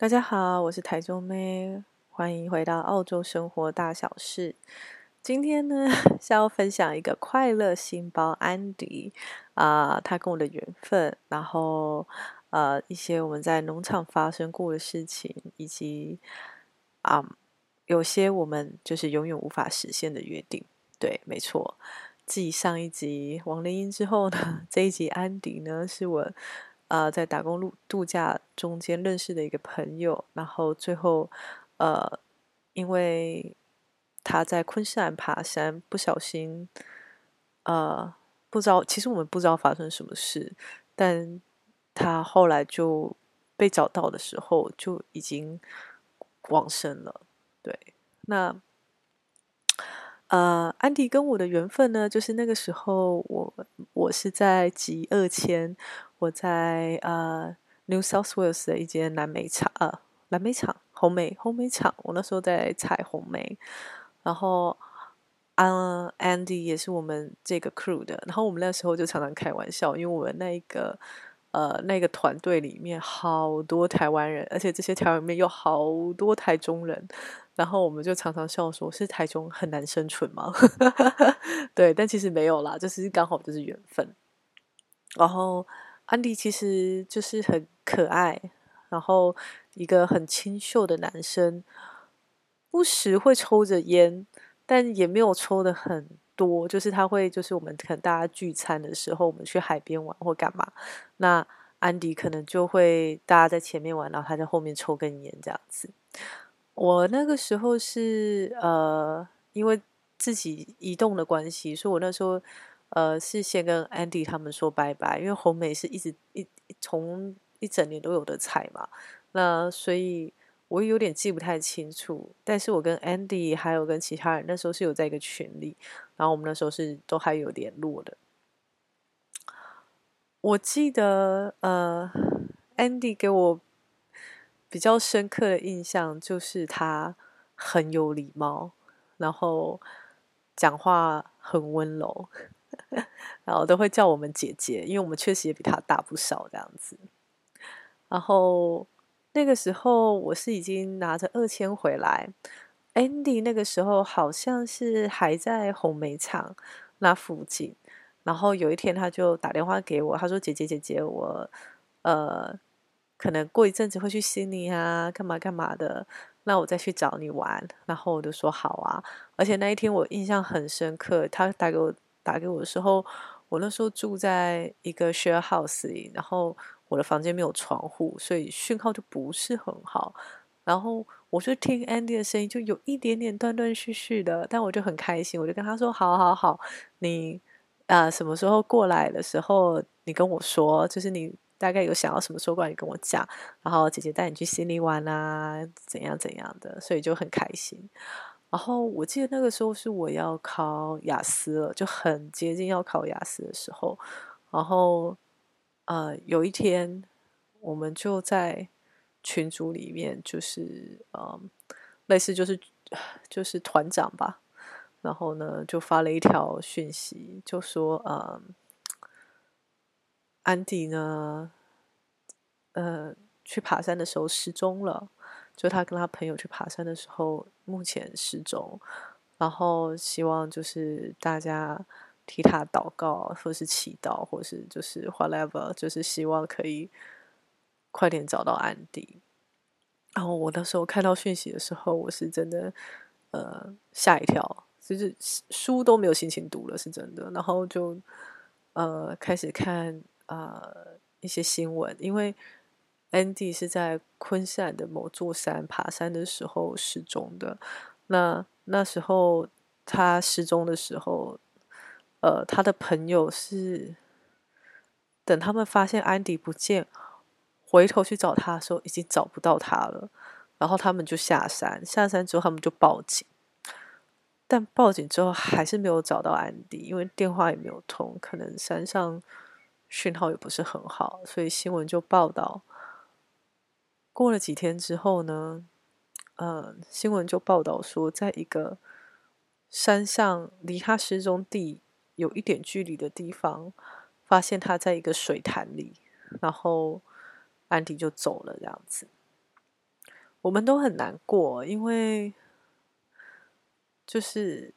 大家好，我是台中妹，欢迎回到澳洲生活大小事。今天呢，是要分享一个快乐星胞安迪啊、他跟我的缘分，然后呃一些我们在农场发生过的事情，以及啊、有些我们就是永远无法实现的约定。对，没错。继上一集王林英之后呢，这一集安迪呢是我。呃，在打工路度假中间认识的一个朋友，然后最后，呃，因为他在昆士兰爬山，不小心，呃，不知道，其实我们不知道发生什么事，但他后来就被找到的时候，就已经往生了。对，那，呃，安迪跟我的缘分呢，就是那个时候我我是在集二千。我在呃 New South Wales 的一间蓝莓厂，呃蓝莓厂红莓红莓厂，我那时候在采红莓，然后啊 Andy 也是我们这个 crew 的，然后我们那时候就常常开玩笑，因为我们那一个呃那个团队里面好多台湾人，而且这些台湾里面有好多台中人，然后我们就常常笑说，是台中很难生存吗？对，但其实没有啦，就是刚好就是缘分，然后。安迪其实就是很可爱，然后一个很清秀的男生，不时会抽着烟，但也没有抽的很多。就是他会，就是我们可能大家聚餐的时候，我们去海边玩或干嘛，那安迪可能就会大家在前面玩，然后他在后面抽根烟这样子。我那个时候是呃，因为自己移动的关系，所以我那时候。呃，是先跟 Andy 他们说拜拜，因为红梅是一直一从一整年都有的采嘛，那所以我有点记不太清楚。但是我跟 Andy 还有跟其他人那时候是有在一个群里，然后我们那时候是都还有联络的。我记得呃，Andy 给我比较深刻的印象就是他很有礼貌，然后讲话很温柔。然后都会叫我们姐姐，因为我们确实也比他大不少这样子。然后那个时候我是已经拿着二千回来，Andy 那个时候好像是还在红梅厂那附近。然后有一天他就打电话给我，他说：“姐姐姐姐，我呃可能过一阵子会去悉尼啊，干嘛干嘛的，那我再去找你玩。”然后我就说：“好啊。”而且那一天我印象很深刻，他打给我。打给我的时候，我那时候住在一个 share house 里，然后我的房间没有窗户，所以讯号就不是很好。然后我就听 Andy 的声音，就有一点点断断续续的，但我就很开心，我就跟他说：“好好好，你啊、什么时候过来的时候，你跟我说，就是你大概有想要什么时候过来，你跟我讲，然后姐姐带你去悉尼玩啊，怎样怎样的，所以就很开心。”然后我记得那个时候是我要考雅思了，就很接近要考雅思的时候。然后，呃，有一天我们就在群组里面，就是呃，类似就是就是团长吧。然后呢，就发了一条讯息，就说呃，安迪呢，呃，去爬山的时候失踪了。就他跟他朋友去爬山的时候，目前失踪，然后希望就是大家替他祷告，或是祈祷，或是就是 whatever，就是希望可以快点找到安迪。然后我那时候看到讯息的时候，我是真的呃吓一跳，就是书都没有心情读了，是真的。然后就呃开始看呃一些新闻，因为。Andy 是在昆山的某座山爬山的时候失踪的。那那时候他失踪的时候，呃，他的朋友是等他们发现安迪不见，回头去找他的时候，已经找不到他了。然后他们就下山，下山之后他们就报警，但报警之后还是没有找到安迪，因为电话也没有通，可能山上讯号也不是很好，所以新闻就报道。过了几天之后呢，呃，新闻就报道说，在一个山上离他失踪地有一点距离的地方，发现他在一个水潭里，然后安迪就走了这样子。我们都很难过，因为就是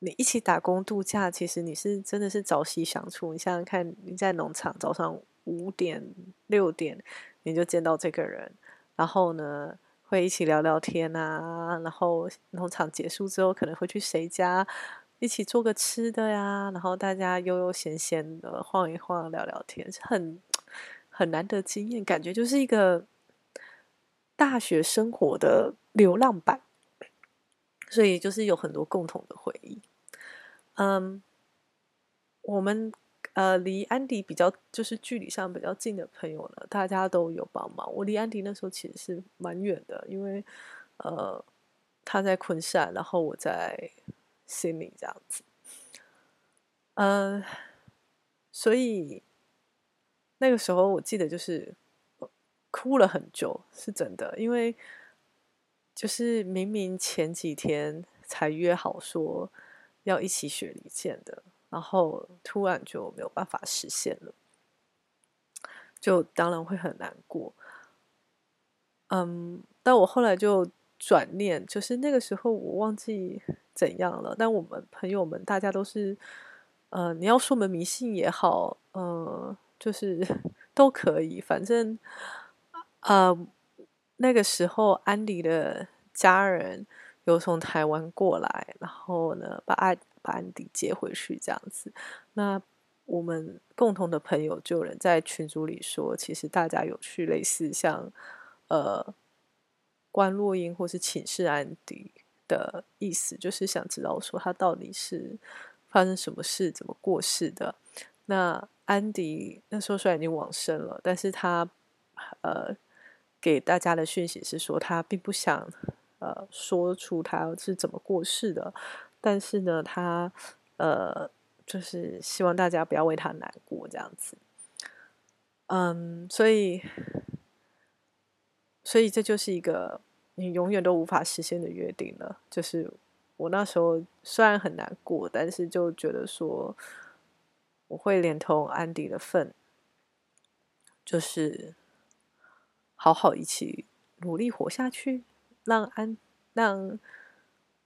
你一起打工度假，其实你是真的是朝夕相处。你想想看，你在农场早上五点六点你就见到这个人，然后呢，会一起聊聊天啊，然后农场结束之后可能会去谁家。一起做个吃的呀，然后大家悠悠闲闲的晃一晃，聊聊天，是很很难得经验，感觉就是一个大学生活的流浪版，所以就是有很多共同的回忆。嗯，我们呃离安迪比较就是距离上比较近的朋友呢，大家都有帮忙。我离安迪那时候其实是蛮远的，因为呃他在昆山，然后我在。心里这样子，嗯，所以那个时候我记得就是哭了很久，是真的，因为就是明明前几天才约好说要一起雪梨见的，然后突然就没有办法实现了，就当然会很难过。嗯，但我后来就转念，就是那个时候我忘记。怎样了？但我们朋友们大家都是，呃，你要说我们迷信也好，呃，就是 都可以。反正，呃，那个时候安迪的家人有从台湾过来，然后呢，把安把安迪接回去这样子。那我们共同的朋友就有人在群组里说，其实大家有去类似像呃观落阴或是请示安迪。的意思就是想知道说他到底是发生什么事，怎么过世的。那安迪那时候虽然已经往生了，但是他呃给大家的讯息是说他并不想呃说出他是怎么过世的，但是呢，他呃就是希望大家不要为他难过这样子。嗯，所以所以这就是一个。你永远都无法实现的约定了，就是我那时候虽然很难过，但是就觉得说我会连同安迪的份，就是好好一起努力活下去，让安让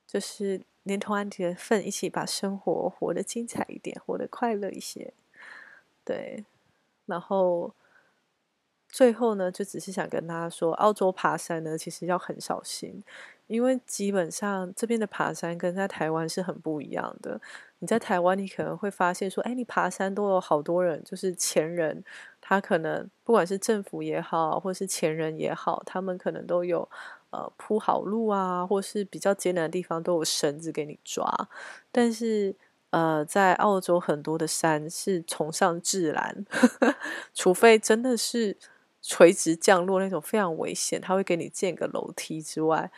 就是连同安迪的份一起把生活活得精彩一点，活得快乐一些，对，然后。最后呢，就只是想跟大家说，澳洲爬山呢，其实要很小心，因为基本上这边的爬山跟在台湾是很不一样的。你在台湾，你可能会发现说，哎，你爬山都有好多人，就是前人，他可能不管是政府也好，或是前人也好，他们可能都有呃铺好路啊，或是比较艰难的地方都有绳子给你抓。但是呃，在澳洲很多的山是崇尚自然，除非真的是。垂直降落那种非常危险，他会给你建个楼梯之外，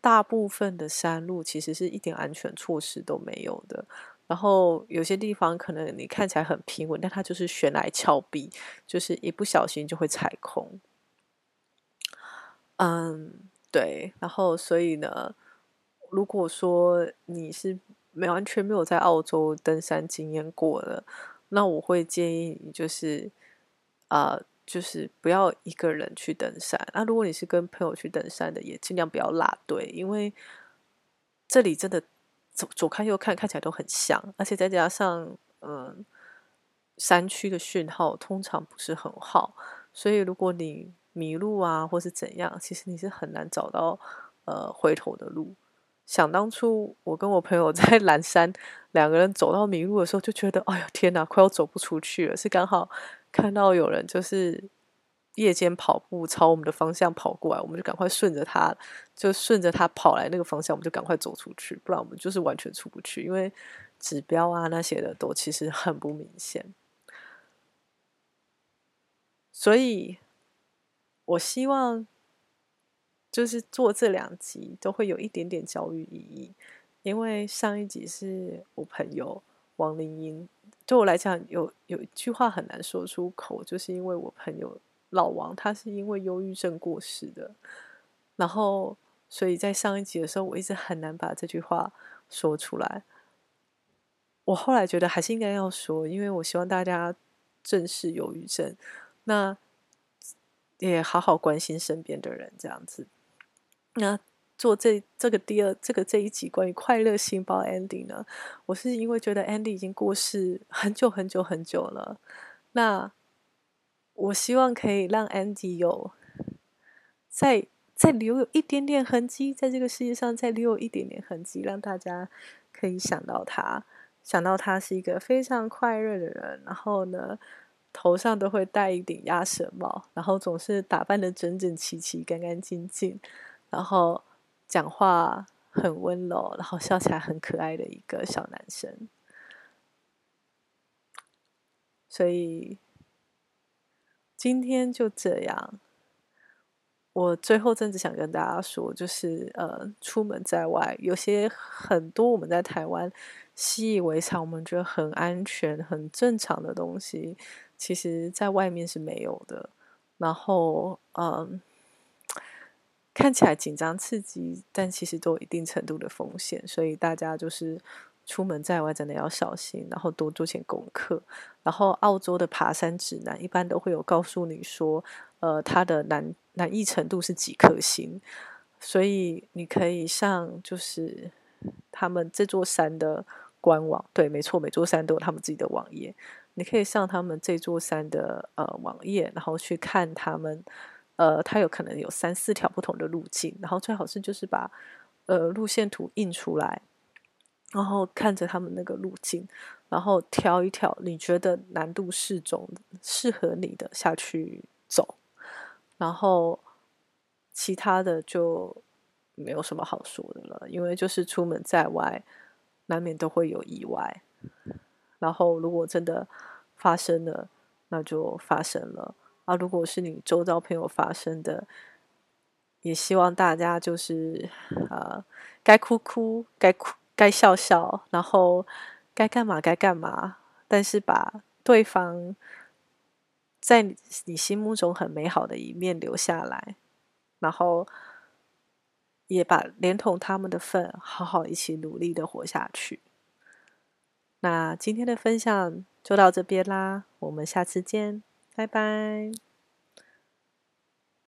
大部分的山路其实是一点安全措施都没有的。然后有些地方可能你看起来很平稳，但它就是悬崖峭壁，就是一不小心就会踩空。嗯，对。然后所以呢，如果说你是没完全没有在澳洲登山经验过的，那我会建议你就是啊。呃就是不要一个人去登山。那如果你是跟朋友去登山的，也尽量不要拉队，因为这里真的左左看右看看起来都很像，而且再加上嗯，山区的讯号通常不是很好，所以如果你迷路啊或是怎样，其实你是很难找到呃回头的路。想当初我跟我朋友 在蓝山两个人走到迷路的时候，就觉得哎呀天哪，快要走不出去了，是刚好。看到有人就是夜间跑步朝我们的方向跑过来，我们就赶快顺着他，就顺着他跑来那个方向，我们就赶快走出去，不然我们就是完全出不去，因为指标啊那些的都其实很不明显。所以，我希望就是做这两集都会有一点点教育意义，因为上一集是我朋友王林英。对我来讲，有有一句话很难说出口，就是因为我朋友老王，他是因为忧郁症过世的。然后，所以在上一集的时候，我一直很难把这句话说出来。我后来觉得还是应该要说，因为我希望大家正视忧郁症。那也好好关心身边的人，这样子。那做这这个第二这个这一集关于快乐星包 Andy 呢，我是因为觉得 Andy 已经过世很久很久很久了，那我希望可以让 Andy 有再再留有一点点痕迹，在这个世界上再留有一点点痕迹，让大家可以想到他，想到他是一个非常快乐的人，然后呢，头上都会戴一顶鸭舌帽，然后总是打扮得整整齐齐、干干净净，然后讲话很温柔，然后笑起来很可爱的一个小男生。所以今天就这样。我最后真的想跟大家说，就是呃，出门在外，有些很多我们在台湾习以为常，我们觉得很安全、很正常的东西。其实，在外面是没有的。然后，嗯，看起来紧张刺激，但其实都有一定程度的风险。所以大家就是出门在外，真的要小心，然后多做些功课。然后，澳洲的爬山指南一般都会有告诉你说，呃，它的难难易程度是几颗星。所以你可以上，就是他们这座山的官网。对，没错，每座山都有他们自己的网页。你可以上他们这座山的呃网页，然后去看他们，呃，它有可能有三四条不同的路径，然后最好是就是把呃路线图印出来，然后看着他们那个路径，然后挑一条你觉得难度适中、适合你的下去走，然后其他的就没有什么好说的了，因为就是出门在外，难免都会有意外。然后，如果真的发生了，那就发生了啊！如果是你周遭朋友发生的，也希望大家就是呃，该哭哭，该哭该笑笑，然后该干嘛该干嘛。但是把对方在你心目中很美好的一面留下来，然后也把连同他们的份，好好一起努力的活下去。那今天的分享就到这边啦，我们下次见，拜拜。